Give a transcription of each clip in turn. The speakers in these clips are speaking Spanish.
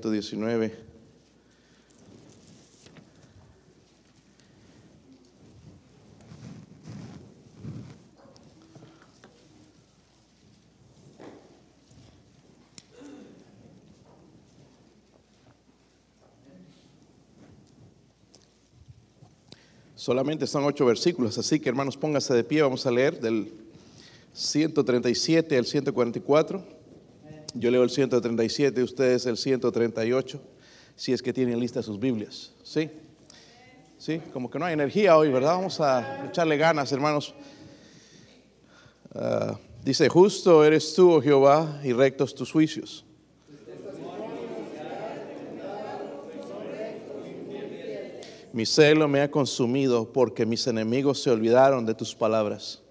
119. Solamente son ocho versículos, así que hermanos, pónganse de pie, vamos a leer del 137 al 144. Yo leo el 137, ustedes el 138, si es que tienen listas sus Biblias. ¿Sí? Sí, como que no hay energía hoy, ¿verdad? Vamos a echarle ganas, hermanos. Ah, dice, justo eres tú, oh Jehová, y rectos tus juicios. Mi celo me ha consumido porque mis enemigos se olvidaron de tus palabras.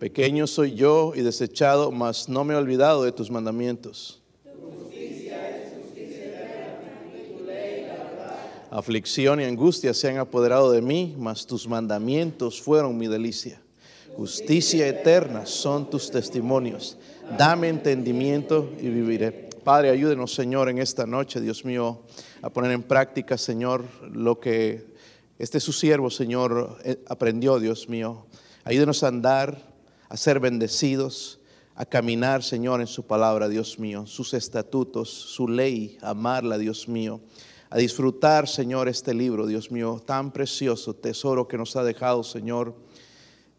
Pequeño soy yo y desechado, mas no me he olvidado de tus mandamientos. Aflicción y angustia se han apoderado de mí, mas tus mandamientos fueron mi delicia. Justicia eterna son tus testimonios. Dame entendimiento y viviré. Padre, ayúdenos, Señor, en esta noche, Dios mío, a poner en práctica, Señor, lo que este su siervo, Señor, eh, aprendió, Dios mío. Ayúdenos a andar, a ser bendecidos, a caminar, Señor, en su palabra, Dios mío, sus estatutos, su ley, amarla, Dios mío. A disfrutar, Señor, este libro, Dios mío, tan precioso, tesoro que nos ha dejado, Señor.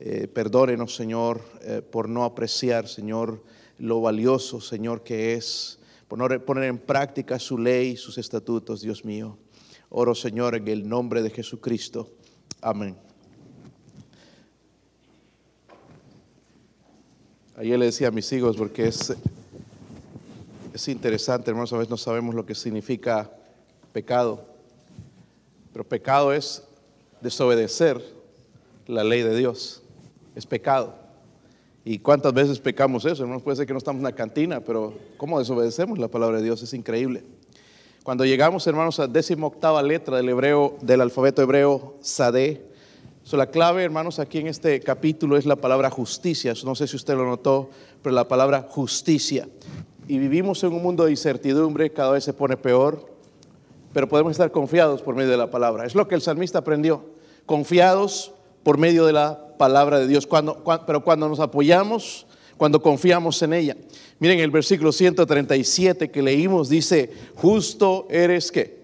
Eh, perdónenos, Señor, eh, por no apreciar, Señor, lo valioso, Señor, que es poner, en práctica su ley, sus estatutos, Dios mío. Oro, Señor, en el nombre de Jesucristo. Amén. Ayer le decía a mis hijos, porque es, es interesante, hermanos, a veces no sabemos lo que significa pecado. Pero pecado es desobedecer la ley de Dios. Es pecado. ¿Y cuántas veces pecamos eso? No puede ser que no estamos en una cantina, pero ¿cómo desobedecemos la palabra de Dios? Es increíble. Cuando llegamos, hermanos, a décima octava letra del hebreo, del alfabeto hebreo, Sade. So, la clave, hermanos, aquí en este capítulo es la palabra justicia. No sé si usted lo notó, pero la palabra justicia. Y vivimos en un mundo de incertidumbre, cada vez se pone peor, pero podemos estar confiados por medio de la palabra. Es lo que el salmista aprendió. Confiados por medio de la palabra de Dios, cuando, pero cuando nos apoyamos, cuando confiamos en ella. Miren el versículo 137 que leímos, dice, justo eres que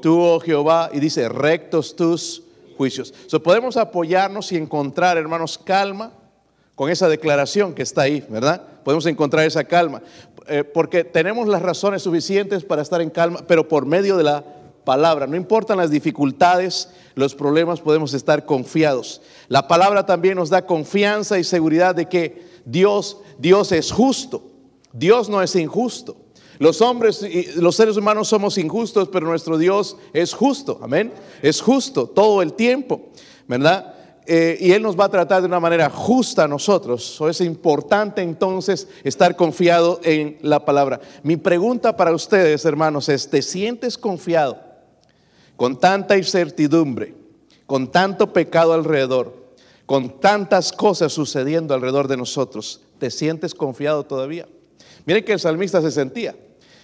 tú, oh Jehová, y dice, rectos tus juicios. Podemos apoyarnos y encontrar, hermanos, calma con esa declaración que está ahí, ¿verdad? Podemos encontrar esa calma, eh, porque tenemos las razones suficientes para estar en calma, pero por medio de la palabra. No importan las dificultades, los problemas, podemos estar confiados. La palabra también nos da confianza y seguridad de que Dios, Dios es justo. Dios no es injusto. Los hombres y los seres humanos somos injustos, pero nuestro Dios es justo. Amén. Es justo todo el tiempo, ¿verdad? Eh, y Él nos va a tratar de una manera justa a nosotros. es importante entonces estar confiado en la palabra. Mi pregunta para ustedes, hermanos, es, ¿te sientes confiado con tanta incertidumbre, con tanto pecado alrededor, con tantas cosas sucediendo alrededor de nosotros, ¿te sientes confiado todavía? Miren que el salmista se sentía,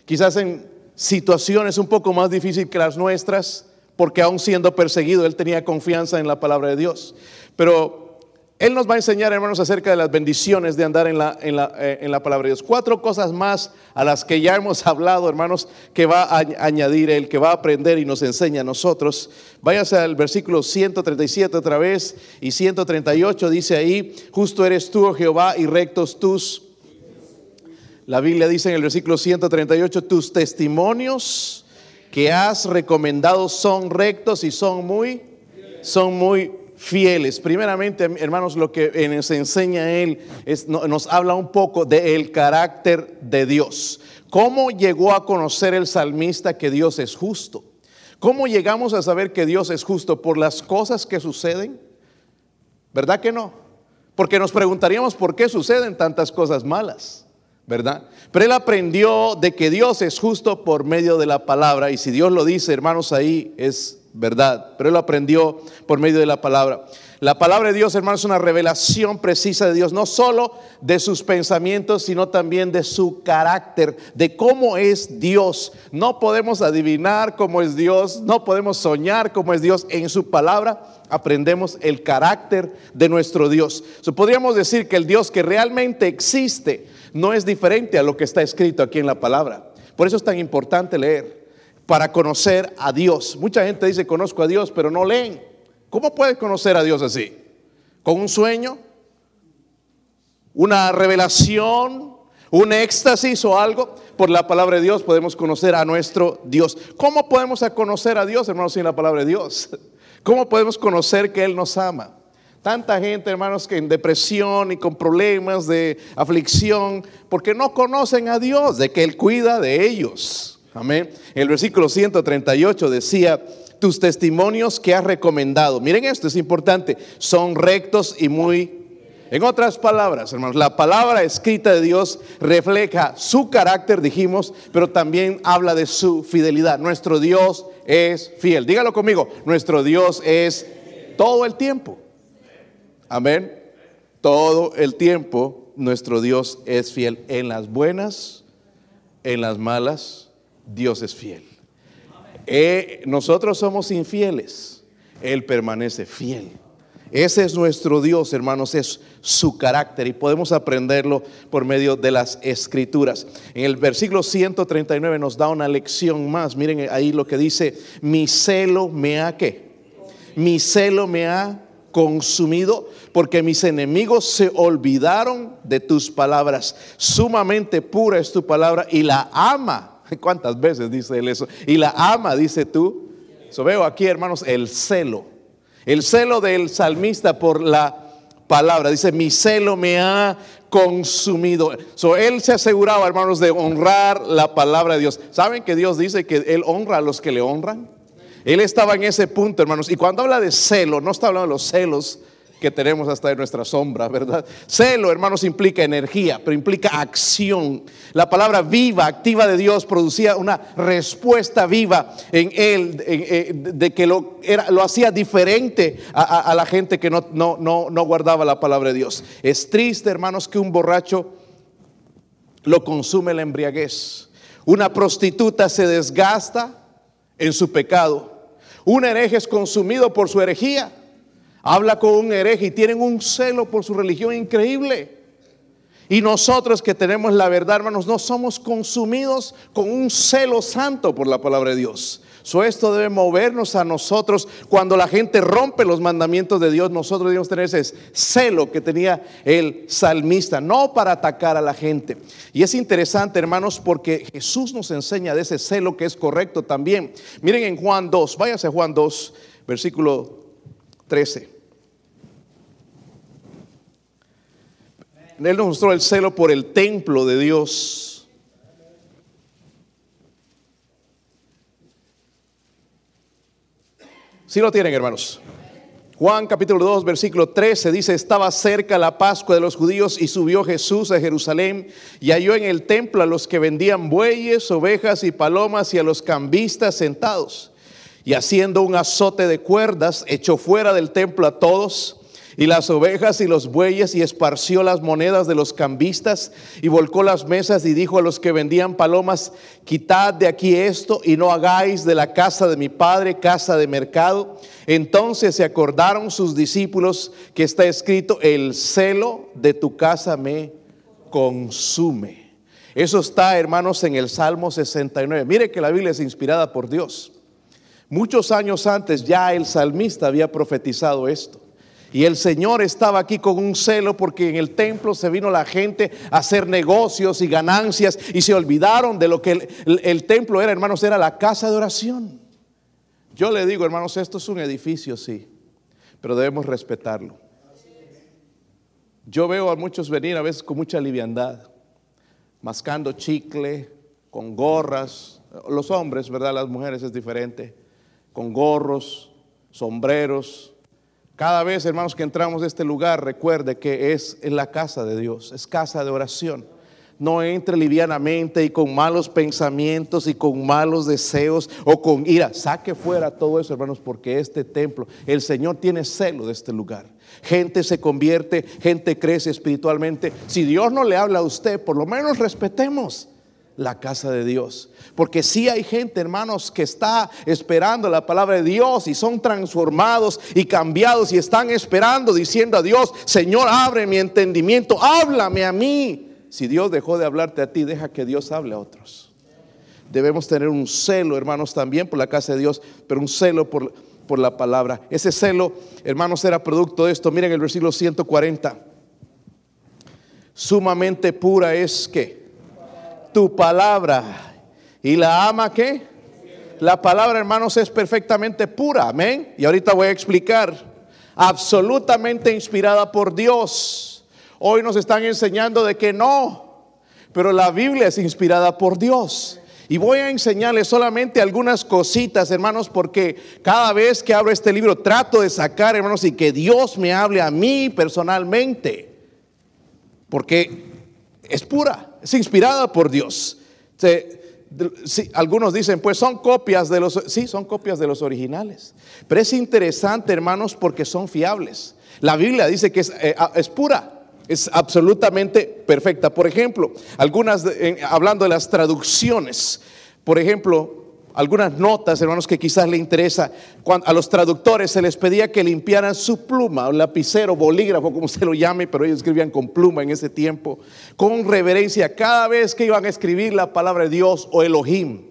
quizás en situaciones un poco más difíciles que las nuestras, porque aún siendo perseguido, él tenía confianza en la palabra de Dios. Pero él nos va a enseñar, hermanos, acerca de las bendiciones de andar en la, en la, eh, en la palabra de Dios. Cuatro cosas más a las que ya hemos hablado, hermanos, que va a añadir Él, que va a aprender y nos enseña a nosotros. Váyase al versículo 137 otra vez y 138 dice ahí, justo eres tú, oh Jehová, y rectos tus. La Biblia dice en el versículo 138, tus testimonios que has recomendado son rectos y son muy, son muy fieles. Primeramente, hermanos, lo que nos enseña Él nos habla un poco del carácter de Dios. ¿Cómo llegó a conocer el salmista que Dios es justo? ¿Cómo llegamos a saber que Dios es justo? ¿Por las cosas que suceden? ¿Verdad que no? Porque nos preguntaríamos por qué suceden tantas cosas malas, ¿verdad? Pero él aprendió de que Dios es justo por medio de la palabra y si Dios lo dice, hermanos, ahí es verdad, pero él aprendió por medio de la palabra. La palabra de Dios, hermanos, es una revelación precisa de Dios, no solo de sus pensamientos, sino también de su carácter, de cómo es Dios. No podemos adivinar cómo es Dios, no podemos soñar cómo es Dios. En su palabra aprendemos el carácter de nuestro Dios. podríamos decir que el Dios que realmente existe no es diferente a lo que está escrito aquí en la palabra. Por eso es tan importante leer, para conocer a Dios. Mucha gente dice, conozco a Dios, pero no leen. ¿Cómo puedes conocer a Dios así? ¿Con un sueño? ¿Una revelación? ¿Un éxtasis o algo? Por la palabra de Dios podemos conocer a nuestro Dios. ¿Cómo podemos conocer a Dios, hermanos, sin la palabra de Dios? ¿Cómo podemos conocer que Él nos ama? Tanta gente, hermanos, que en depresión y con problemas de aflicción, porque no conocen a Dios, de que Él cuida de ellos. Amén. El versículo 138 decía, tus testimonios que has recomendado. Miren esto, es importante, son rectos y muy... En otras palabras, hermanos, la palabra escrita de Dios refleja su carácter, dijimos, pero también habla de su fidelidad. Nuestro Dios es fiel. Dígalo conmigo, nuestro Dios es todo el tiempo. Amén. Todo el tiempo nuestro Dios es fiel. En las buenas, en las malas, Dios es fiel. Eh, nosotros somos infieles, Él permanece fiel. Ese es nuestro Dios, hermanos, es su carácter y podemos aprenderlo por medio de las escrituras. En el versículo 139 nos da una lección más. Miren ahí lo que dice, mi celo me ha que, mi celo me ha consumido porque mis enemigos se olvidaron de tus palabras. Sumamente pura es tu palabra y la ama ¿Cuántas veces dice él eso? Y la ama, dice tú. So veo aquí, hermanos, el celo. El celo del salmista por la palabra. Dice, mi celo me ha consumido. So, él se aseguraba, hermanos, de honrar la palabra de Dios. ¿Saben que Dios dice que Él honra a los que le honran? Él estaba en ese punto, hermanos. Y cuando habla de celo, no está hablando de los celos que tenemos hasta en nuestra sombra, ¿verdad? Celo, hermanos, implica energía, pero implica acción. La palabra viva, activa de Dios, producía una respuesta viva en él, eh, de que lo, hacía diferente a, la gente que no, no guardaba la palabra de Dios. Es triste, hermanos, que un borracho lo consume la embriaguez. Una prostituta se desgasta en su pecado. Un hereje es consumido por su herejía habla con un hereje y tienen un celo por su religión increíble. Y nosotros que tenemos la verdad, hermanos, no somos consumidos con un celo santo por la palabra de Dios. So, esto debe movernos a nosotros cuando la gente rompe los mandamientos de Dios. Nosotros debemos tener ese celo que tenía el salmista, no para atacar a la gente. Y es interesante, hermanos, porque Jesús nos enseña de ese celo que es correcto también. Miren en Juan 2, váyase a Juan 2, versículo 13. Él nos mostró el celo por el templo de Dios. Si lo tienen, hermanos. Juan capítulo 2, versículo 13 dice, estaba cerca la Pascua de los judíos y subió Jesús a Jerusalén y halló en el templo a los que vendían bueyes, ovejas y palomas y a los cambistas sentados. Y haciendo un azote de cuerdas, echó fuera del templo a todos y las ovejas y los bueyes y esparció las monedas de los cambistas y volcó las mesas y dijo a los que vendían palomas, quitad de aquí esto y no hagáis de la casa de mi padre casa de mercado. Entonces se acordaron sus discípulos que está escrito, el celo de tu casa me consume. Eso está, hermanos, en el Salmo 69. Mire que la Biblia es inspirada por Dios. Muchos años antes ya el salmista había profetizado esto. Y el Señor estaba aquí con un celo porque en el templo se vino la gente a hacer negocios y ganancias y se olvidaron de lo que el, templo era, hermanos, era la casa de oración. Yo le digo, hermanos, esto es un edificio, sí, pero debemos respetarlo. Yo veo a muchos venir a veces con mucha liviandad, mascando chicle, con gorras, los hombres, ¿verdad? Las mujeres es diferente, con gorros, sombreros, cada vez, hermanos, que entramos a este lugar, recuerde que es en la casa de Dios, es casa de oración. no entre livianamente y con malos pensamientos y con malos deseos o con ira. Saque fuera todo eso, hermanos, porque este templo, el Señor tiene celo de este lugar. Gente se convierte, gente crece espiritualmente. Si Dios no le habla a usted, por lo menos respetemos la casa de Dios. Porque si hay gente, hermanos, que está esperando la palabra de Dios y son transformados y cambiados y están esperando diciendo a Dios, Señor, abre mi entendimiento, háblame a mí. Si Dios dejó de hablarte a ti, deja que Dios hable a otros. Debemos tener un celo, hermanos, también por la casa de Dios, pero un celo por, por la palabra. Ese celo, hermanos, era producto de esto. Miren el versículo 140. Sumamente pura es que tu palabra. ¿Y la ama qué? La palabra, hermanos, es perfectamente pura. Amén. Y ahorita voy a explicar. Absolutamente inspirada por Dios Hoy nos están enseñando de que no, pero la Biblia es inspirada por Dios. Y voy a enseñarles solamente algunas cositas, hermanos, porque cada vez que abro este libro trato de sacar, hermanos, y que Dios me hable a mí personalmente. Porque es pura, es inspirada por Dios. algunos dicen, pues son copias de los, sí, son copias de los originales. Pero es interesante, hermanos, porque son fiables. La Biblia dice que es, eh, es pura es absolutamente perfecta. Por ejemplo, algunas, hablando de las traducciones, por ejemplo, algunas notas, hermanos, que quizás le interesa, a los traductores se les pedía que limpiaran su pluma, lapicero, bolígrafo, como se lo llame, pero ellos escribían con pluma en ese tiempo, con reverencia, cada vez que iban a escribir la palabra de Dios o Elohim.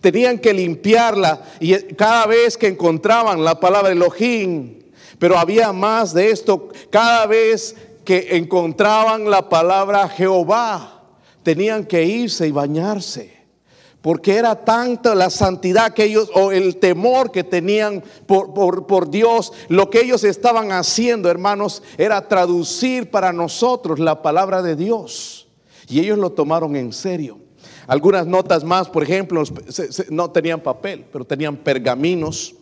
Tenían que limpiarla y cada vez que encontraban la palabra Elohim, pero había más de esto, cada vez que encontraban la palabra Jehová tenían que irse y bañarse. Porque era tanta la santidad que ellos, o el temor que tenían por, por, Dios, lo que ellos estaban haciendo, hermanos, era traducir para nosotros la palabra de Dios. Y ellos lo tomaron en serio. Algunas notas más, por ejemplo, no tenían papel, pero tenían pergaminos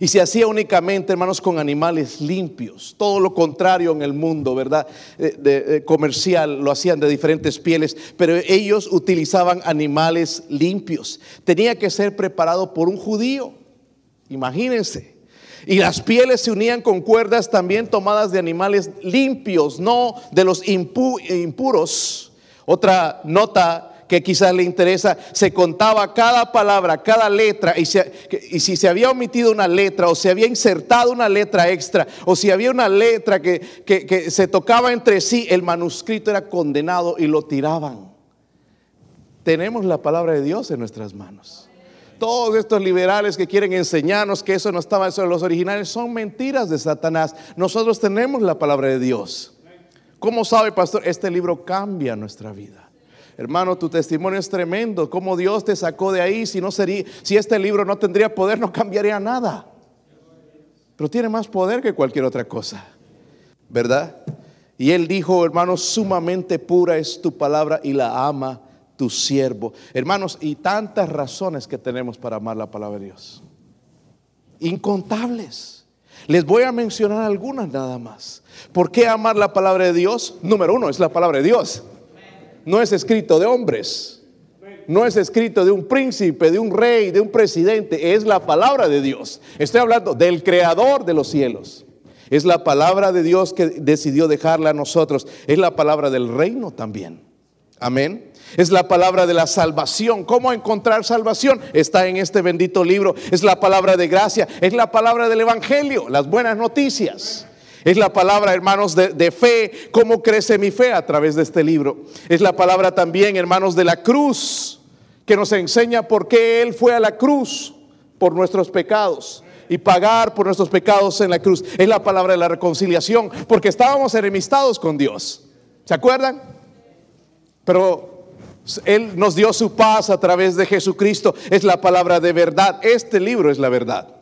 y se hacía únicamente, hermanos, con animales limpios. Todo lo contrario en el mundo, ¿verdad? De, comercial, lo hacían de diferentes pieles, pero ellos utilizaban animales limpios. Tenía que ser preparado por un judío. Imagínense. Y las pieles se unían con cuerdas también tomadas de animales limpios, no de los impuros. Otra nota que quizás le interesa, se contaba cada palabra, cada letra, y, si se había omitido una letra, o se había insertado una letra extra, o si había una letra que, se tocaba entre sí, el manuscrito era condenado y lo tiraban. Tenemos la palabra de Dios en nuestras manos. Todos estos liberales que quieren enseñarnos que eso no estaba en los originales son mentiras de Satanás. Nosotros tenemos la palabra de Dios. ¿Cómo sabe, pastor? Este libro cambia nuestra vida. Hermano, tu testimonio es tremendo. Cómo Dios te sacó de ahí. Si no sería, si este libro no tendría poder, no cambiaría nada. Pero tiene más poder que cualquier otra cosa. ¿Verdad? Y él dijo, hermanos, sumamente pura es tu palabra y la ama tu siervo. Hermanos, y tantas razones que tenemos para amar la palabra de Dios. Incontables. Les voy a mencionar algunas nada más. ¿Por qué amar la palabra de Dios? Número uno, es la palabra de Dios no es escrito de hombres, no es escrito de un príncipe, de un rey, de un presidente, es la palabra de Dios. Estoy hablando del creador de los cielos. Es la palabra de Dios que decidió dejarla a nosotros. Es la palabra del reino también. Amén. Es la palabra de la salvación. ¿Cómo encontrar salvación? Está en este bendito libro. Es la palabra de gracia. Es la palabra del Evangelio, las buenas noticias. Es la palabra, hermanos, de, fe, cómo crece mi fe a través de este libro. Es la palabra también, hermanos, de la cruz, que nos enseña por qué Él fue a la cruz por nuestros pecados y pagar por nuestros pecados en la cruz. Es la palabra de la reconciliación, porque estábamos enemistados con Dios. ¿Se acuerdan? Pero Él nos dio su paz a través de Jesucristo. Es la palabra de verdad. Este libro es la verdad.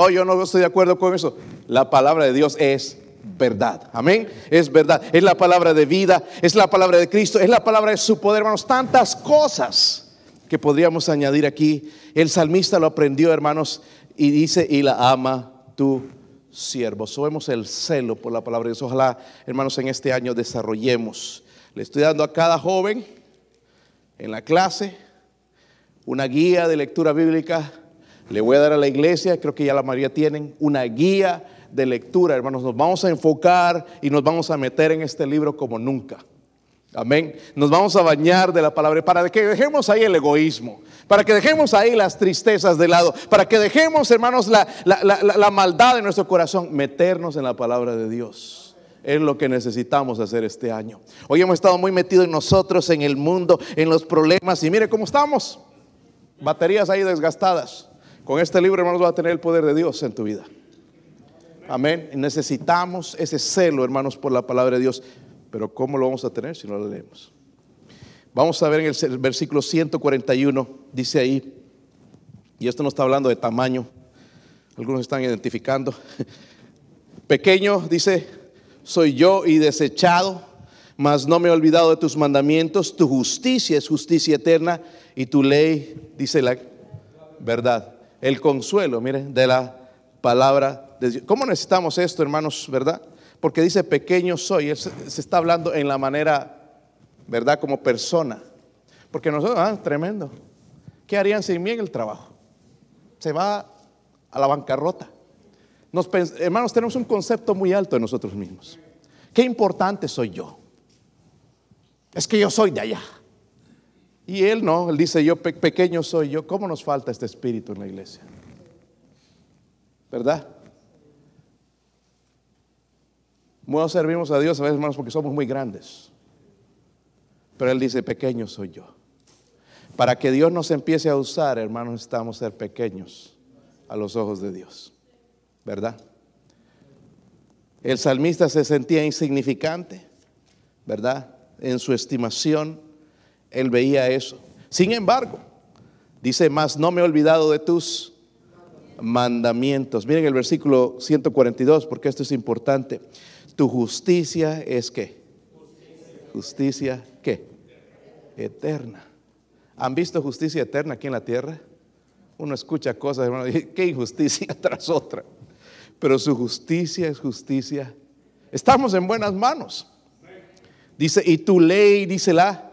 Oh, yo no estoy de acuerdo con eso. La palabra de Dios es verdad. Amén. Es verdad. Es la palabra de vida. Es la palabra de Cristo. Es la palabra de su poder, hermanos. Tantas cosas que podríamos añadir aquí. El salmista lo aprendió, hermanos, y dice, y la ama tu siervo. Subemos el celo por la palabra de Dios. Ojalá, hermanos, en este año desarrollemos Le estoy dando a cada joven en la clase una guía de lectura bíblica. Le voy a dar a la iglesia, creo que ya la mayoría tienen, una guía de lectura, hermanos. Nos vamos a enfocar y nos vamos a meter en este libro como nunca. Amén. Nos vamos a bañar de la palabra para que dejemos ahí el egoísmo, para que dejemos ahí las tristezas de lado, para que dejemos, hermanos, la, la maldad de nuestro corazón, meternos en la palabra de Dios es lo que necesitamos hacer este año. Hoy hemos estado muy metidos en nosotros, en el mundo, en los problemas. Y mire cómo estamos. Baterías ahí desgastadas. Con este libro, hermanos, va a tener el poder de Dios en tu vida. Amén. Necesitamos ese celo, hermanos, por la palabra de Dios. Pero ¿cómo lo vamos a tener si no lo leemos? Vamos a ver en el versículo 141, dice ahí, y esto no está hablando de tamaño, algunos están identificando. Pequeño, dice, soy yo y desechado, mas no me he olvidado de tus mandamientos. Tu justicia es justicia eterna y tu ley, dice la verdad. El consuelo, miren, de la palabra de Dios. ¿Cómo necesitamos esto, hermanos, verdad? Porque dice pequeño soy, se, está hablando en la manera, ¿verdad? Como persona. Porque nosotros, ah, tremendo. ¿Qué harían sin mí en el trabajo? Se va a la bancarrota hermanos, tenemos un concepto muy alto de nosotros mismos. Qué importante soy yo. Es que yo soy de allá. Y él no, él dice, yo pequeño soy yo. ¿Cómo nos falta este espíritu en la iglesia? ¿Verdad? No servimos a Dios a veces, hermanos, porque somos muy grandes. Pero Él dice, pequeño soy yo. Para que Dios nos empiece a usar, hermanos, necesitamos ser pequeños a los ojos de Dios. ¿verdad? El salmista se sentía insignificante, ¿verdad? En su estimación, él veía eso. Sin embargo, dice, más no me he olvidado de tus mandamientos. Miren el versículo 142, porque esto es importante. Tu justicia es qué? Justicia qué? Eterna. ¿Han visto justicia eterna aquí en la tierra? Uno escucha cosas, hermano, qué injusticia tras otra pero su justicia es justicia. Estamos en buenas manos. Dice, y tu ley, dice la.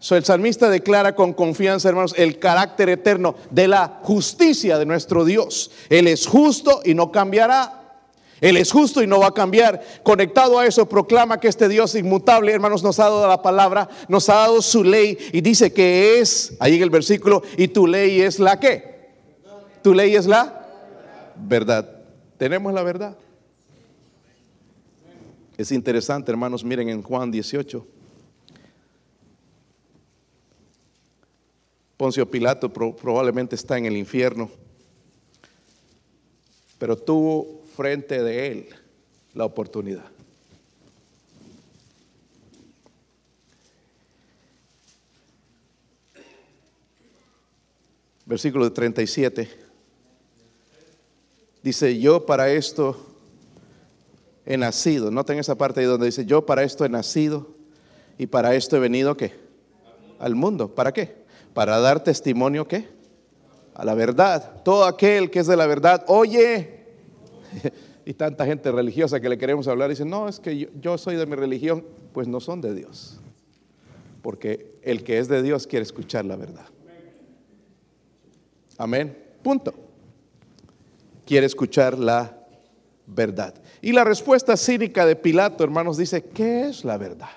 So, el salmista declara con confianza, hermanos, el carácter eterno de la justicia de nuestro Dios. Él es justo y no cambiará. Él es justo y no va a cambiar. Conectado a eso, proclama que este Dios inmutable, hermanos, nos ha dado la palabra, nos ha dado su ley y dice que es, ahí en el versículo, y tu ley es la que. Tu ley es la verdad. Tenemos la verdad. Es interesante, hermanos, miren en Juan 18. Poncio Pilato probablemente está en el infierno, pero tuvo frente de él la oportunidad. Versículo 37. Dice, yo para esto he nacido. Noten esa parte ahí donde dice, yo para esto he nacido y para esto he venido ¿qué? Al mundo. ¿Para qué? Para dar testimonio ¿qué? A la verdad. Todo aquel que es de la verdad, oye. y tanta gente religiosa que le queremos hablar dice, no, es que yo, yo soy de mi religión. Pues no son de Dios. Porque el que es de Dios quiere escuchar la verdad. Amén. Punto quiere escuchar la verdad. Y la respuesta cínica de Pilato, hermanos, dice, ¿qué es la verdad?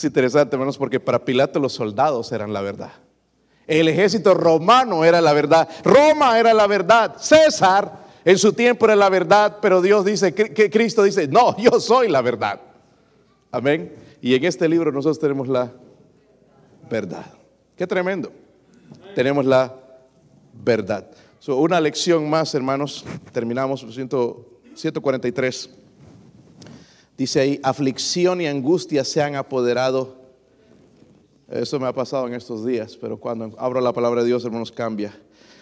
Es interesante, hermanos, porque para Pilato los soldados eran la verdad. El ejército romano era la verdad. Roma era la verdad. César en su tiempo era la verdad, pero Dios dice, que Cristo dice, no, yo soy la verdad. Amén. Y en este libro nosotros tenemos la verdad. Qué tremendo. Tenemos la verdad una lección más, hermanos. Terminamos, 143. Dice ahí, aflicción y angustia se han apoderado. Eso me ha pasado en estos días, pero cuando abro la palabra de Dios, hermanos, cambia.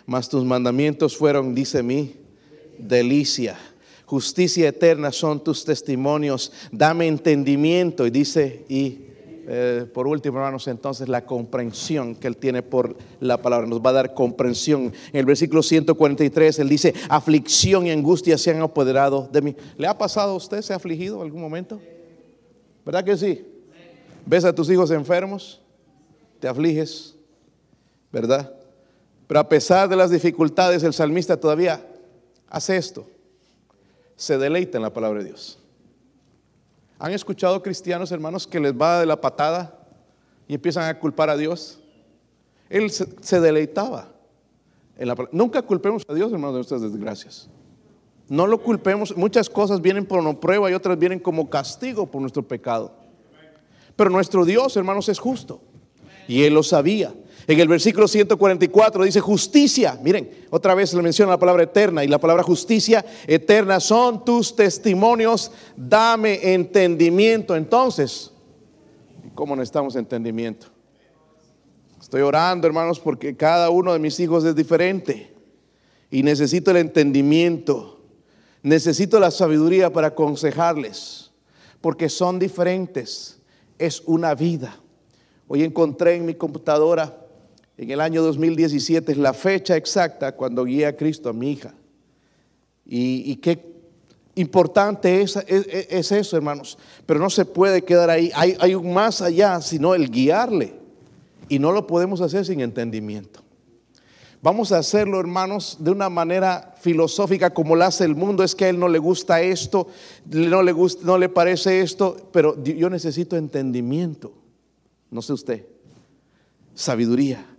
Mas tus mandamientos fueron, dice mí, delicia. Justicia eterna son tus testimonios. Dame entendimiento. Y dice, y eh, por último, hermanos, entonces la comprensión que Él tiene por la palabra nos va a dar comprensión. En el versículo 143 Él dice, aflicción y angustia se han apoderado de mí. ¿Le ha pasado a usted? ¿Se ha afligido en algún momento? ¿Verdad que sí? ¿Ves a tus hijos enfermos? Te afliges, ¿verdad? Pero a pesar de las dificultades, el salmista todavía hace esto. Se deleita en la palabra de Dios. ¿Han escuchado cristianos, hermanos, que les va de la patada y empiezan a culpar a Dios? Él se, deleitaba. Nunca culpemos a Dios, hermanos, de nuestras desgracias. No lo culpemos. Muchas cosas vienen por prueba y otras vienen como castigo por nuestro pecado. Pero nuestro Dios, hermanos, es justo. Y Él lo sabía. En el versículo 144 dice justicia. Miren, otra vez le menciona la palabra eterna y la palabra justicia eterna son tus testimonios. Dame entendimiento. Entonces, ¿cómo necesitamos entendimiento? Estoy orando, hermanos, porque cada uno de mis hijos es diferente y necesito el entendimiento Necesito la sabiduría para aconsejarles, porque son diferentes. Es una vida. Hoy encontré en mi computadora, en el año 2017, la fecha exacta cuando guié a Cristo a mi hija. Y, qué importante es, eso, hermanos. Pero no se puede quedar ahí. Hay, hay un más allá, sino el guiarle. Y no lo podemos hacer sin entendimiento. Vamos a hacerlo, hermanos, de una manera filosófica como lo hace el mundo. Es que a él no le gusta esto, no le, gusta, no le parece esto, pero yo necesito entendimiento. No sé usted. Sabiduría.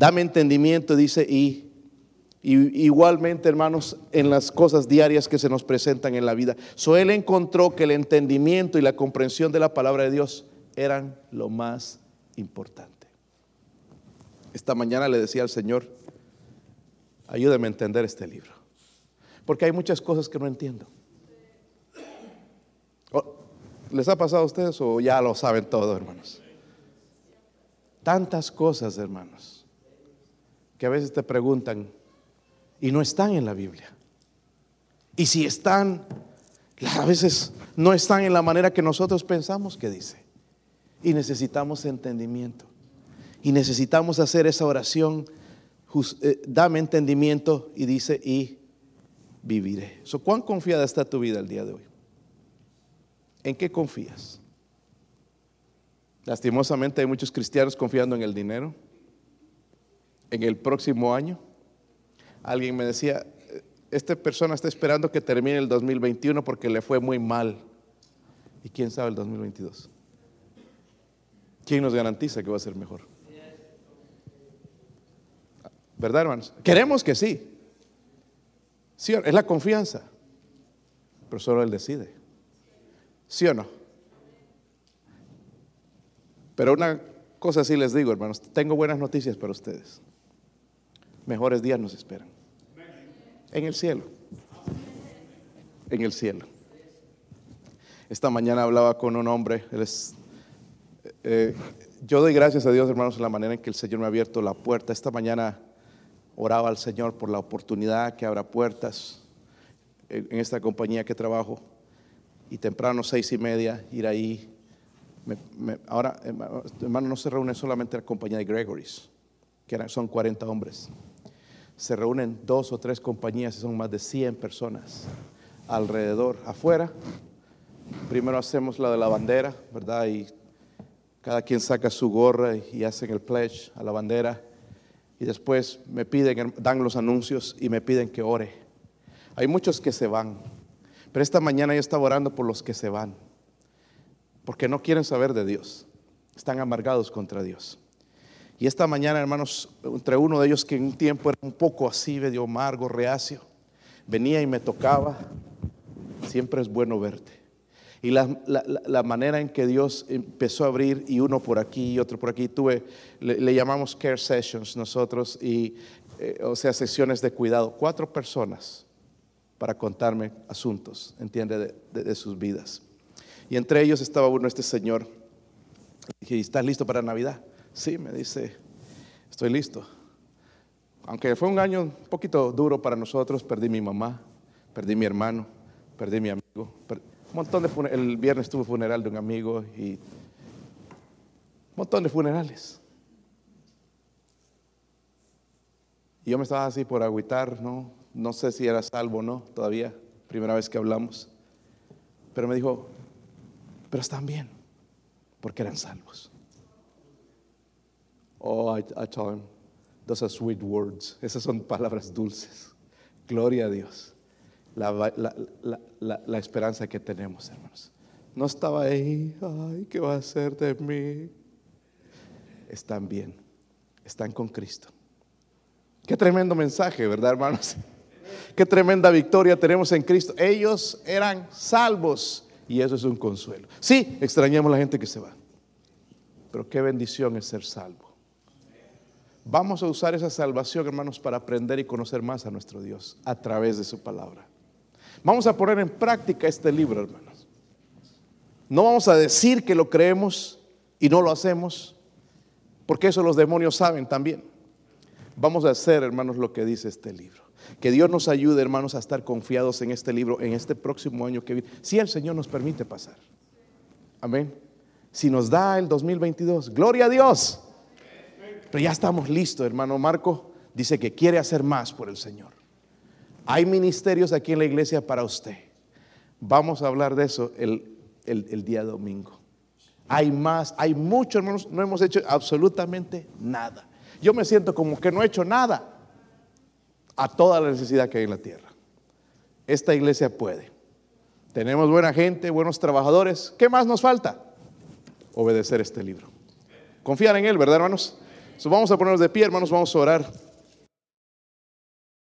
Dame entendimiento, dice, y, igualmente, hermanos, en las cosas diarias que se nos presentan en la vida. So encontró que el entendimiento y la comprensión de la palabra de Dios eran lo más importante. Esta mañana le decía al Señor, ayúdame a entender este libro. Porque hay muchas cosas que no entiendo. ¿Les ha pasado a ustedes o ya lo saben todo, hermanos? Tantas cosas, hermanos, que a veces te preguntan y no están en la Biblia. Y si están, a veces no están en la manera que nosotros pensamos que dice. Y necesitamos entendimiento. Y necesitamos hacer esa oración, eh, dame entendimiento y dice, y viviré. So, ¿Cuán confiada está tu vida el día de hoy? ¿En qué confías? Lastimosamente hay muchos cristianos confiando en el dinero, en el próximo año. Alguien me decía, esta persona está esperando que termine el 2021 porque le fue muy mal. ¿Y quién sabe el 2022? ¿Quién nos garantiza que va a ser mejor? ¿Verdad, hermanos? Queremos que sí. Sí, es la confianza. Pero solo Él decide. ¿Sí o no? Pero una cosa sí les digo, hermanos. Tengo buenas noticias para ustedes. Mejores días nos esperan. En el cielo. En el cielo. Esta mañana hablaba con un hombre. Él es, eh, yo doy gracias a Dios, hermanos, en la manera en que el Señor me ha abierto la puerta. Esta mañana oraba al Señor por la oportunidad que abra puertas en esta compañía que trabajo y temprano seis y media ir ahí. ahora, hermano, no se reúne solamente la compañía de Gregory's, que son 40 hombres. Se reúnen dos o tres compañías y son más de 100 personas alrededor, afuera. Primero hacemos la de la bandera, ¿verdad? Y cada quien saca su gorra y hacen el pledge a la bandera y después me piden, dan los anuncios y me piden que ore. Hay muchos que se van, pero esta mañana yo estaba orando por los que se van, porque no quieren saber de Dios, están amargados contra Dios. Y esta mañana, hermanos, entre uno de ellos que en un tiempo era un poco así, medio amargo, reacio, venía y me tocaba, siempre es bueno verte. Y la, manera en que Dios empezó a abrir, y uno por aquí y otro por aquí, tuve, le, llamamos care sessions nosotros, y, eh, o sea, sesiones de cuidado. Cuatro personas para contarme asuntos, entiende, de, sus vidas. Y entre ellos estaba uno, este señor. Dije, ¿estás listo para Navidad? Sí, me dice, estoy listo. Aunque fue un año un poquito duro para nosotros, perdí mi mamá, perdí mi hermano, perdí mi amigo, un montón de el viernes tuve funeral de un amigo y un montón de funerales. Y yo me estaba así por agüitar, ¿no? No sé si era salvo o no, todavía, primera vez que hablamos. Pero me dijo, Pero están bien, porque eran salvos. Oh, I, told those are sweet words. Esas son palabras dulces. Gloria a Dios. La, la, la, la, esperanza que tenemos, hermanos. No estaba ahí, ay, ¿qué va a hacer de mí? Están bien, están con Cristo. Qué tremendo mensaje, ¿verdad, hermanos? Qué tremenda victoria tenemos en Cristo. Ellos eran salvos y eso es un consuelo. Sí, extrañamos a la gente que se va, pero qué bendición es ser salvo. Vamos a usar esa salvación, hermanos, para aprender y conocer más a nuestro Dios a través de su palabra. Vamos a poner en práctica este libro, hermanos. No vamos a decir que lo creemos y no lo hacemos, porque eso los demonios saben también. Vamos a hacer, hermanos, lo que dice este libro. Que Dios nos ayude, hermanos, a estar confiados en este libro en este próximo año que viene, si el Señor nos permite pasar. Amén. Si nos da el 2022, gloria a Dios. Pero ya estamos listos, hermano Marco. Dice que quiere hacer más por el Señor. Hay ministerios aquí en la iglesia para usted. Vamos a hablar de eso el, el día domingo. Hay más, hay mucho, hermanos. No hemos hecho absolutamente nada. Yo me siento como que no he hecho nada a toda la necesidad que hay en la tierra. Esta iglesia puede. Tenemos buena gente, buenos trabajadores. ¿Qué más nos falta? Obedecer este libro. Confiar en Él, ¿verdad, hermanos? Vamos a ponernos de pie, hermanos, vamos a orar.